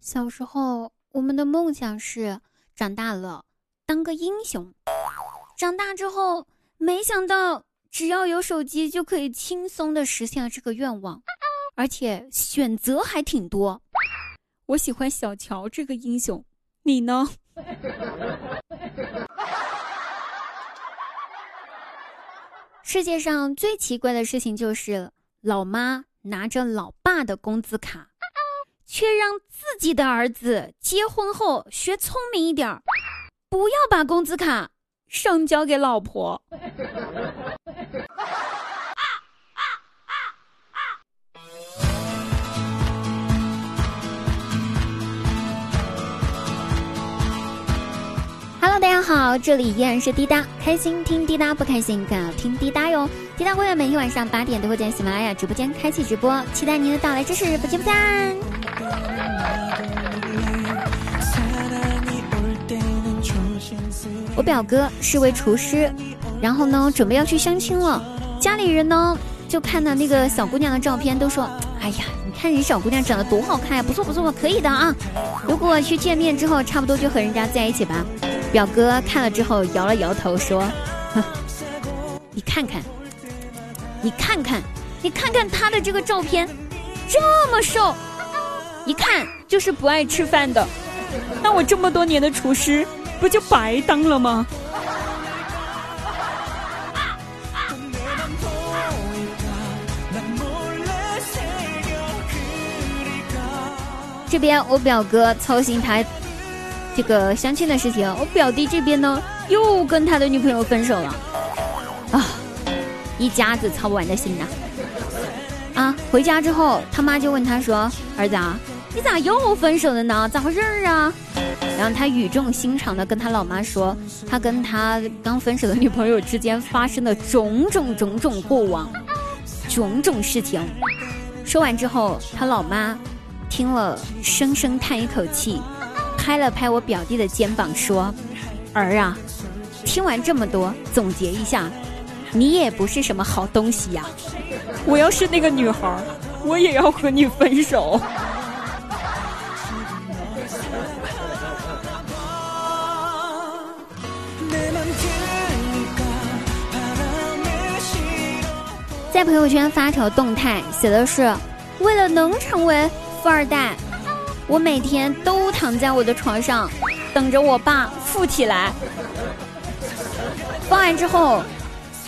小时候，我们的梦想是长大了当个英雄。长大之后，没想到只要有手机就可以轻松的实现了这个愿望，而且选择还挺多。我喜欢小乔这个英雄，你呢？世界上最奇怪的事情就是，老妈拿着老爸的工资卡。却让自己的儿子结婚后学聪明一点儿，不要把工资卡上交给老婆。Hello，大家好，这里依然是滴答，开心听滴答，不开心更要听滴答哟。滴答会员每天晚上八点都会在喜马拉雅直播间开启直播，期待您的到来支持，不见不散。我表哥是位厨师，然后呢，准备要去相亲了。家里人呢，就看到那个小姑娘的照片，都说：“哎呀，你看人小姑娘长得多好看呀，不错不错，可以的啊。”如果去见面之后，差不多就和人家在一起吧。表哥看了之后摇了摇头说：“你看看，你看看，你看看他的这个照片，这么瘦。”一看就是不爱吃饭的，那我这么多年的厨师不就白当了吗？这边我表哥操心他这个相亲的事情，我表弟这边呢又跟他的女朋友分手了，啊，一家子操不完的心呐！啊，回家之后他妈就问他说：“儿子啊。”你咋又分手了呢？咋回事儿啊？然后他语重心长的跟他老妈说，他跟他刚分手的女朋友之间发生的种种种种过往，种种事情。说完之后，他老妈听了，深深叹一口气，拍了拍我表弟的肩膀说：“儿啊，听完这么多，总结一下，你也不是什么好东西呀！我要是那个女孩，我也要和你分手。”在朋友圈发条动态，写的是：为了能成为富二代，我每天都躺在我的床上，等着我爸富起来。发完之后，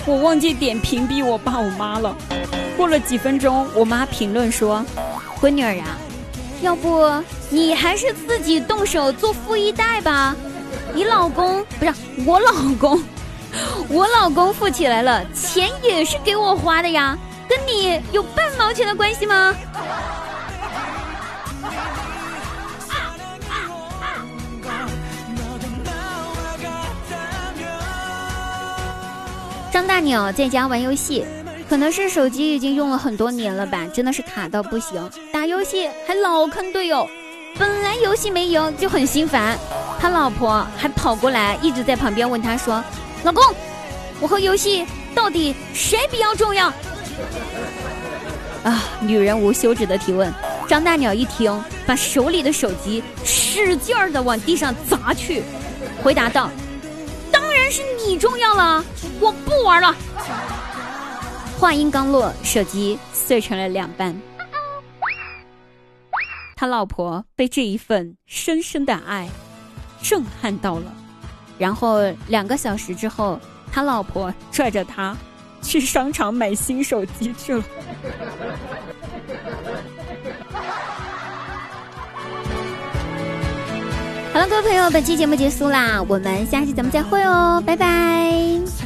我忘记点屏蔽我爸我妈了。过了几分钟，我妈评论说：“闺女儿啊，要不你还是自己动手做富一代吧？你老公不是我老公。”我老公富起来了，钱也是给我花的呀，跟你有半毛钱的关系吗？张大鸟在家玩游戏，可能是手机已经用了很多年了吧，真的是卡到不行，打游戏还老坑队友，本来游戏没赢就很心烦，他老婆还跑过来一直在旁边问他说。老公，我和游戏到底谁比较重要？啊！女人无休止的提问。张大鸟一听，把手里的手机使劲儿的往地上砸去，回答道：“当然是你重要了，我不玩了。”话音刚落，手机碎成了两半。他老婆被这一份深深的爱震撼到了。然后两个小时之后，他老婆拽着他去商场买新手机去了。好了，各位朋友，本期节目结束啦，我们下期咱们再会哦，拜拜。